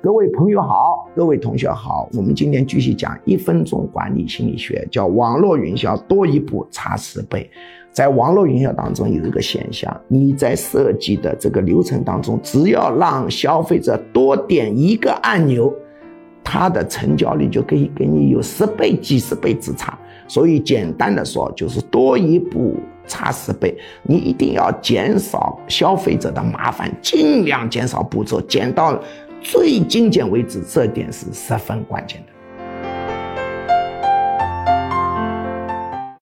各位朋友好，各位同学好，我们今天继续讲一分钟管理心理学，叫网络营销多一步差十倍。在网络营销当中有一个现象，你在设计的这个流程当中，只要让消费者多点一个按钮，它的成交率就可以给你有十倍、几十倍之差。所以简单的说，就是多一步差十倍。你一定要减少消费者的麻烦，尽量减少步骤，减到。最精简为止，这点是十分关键的。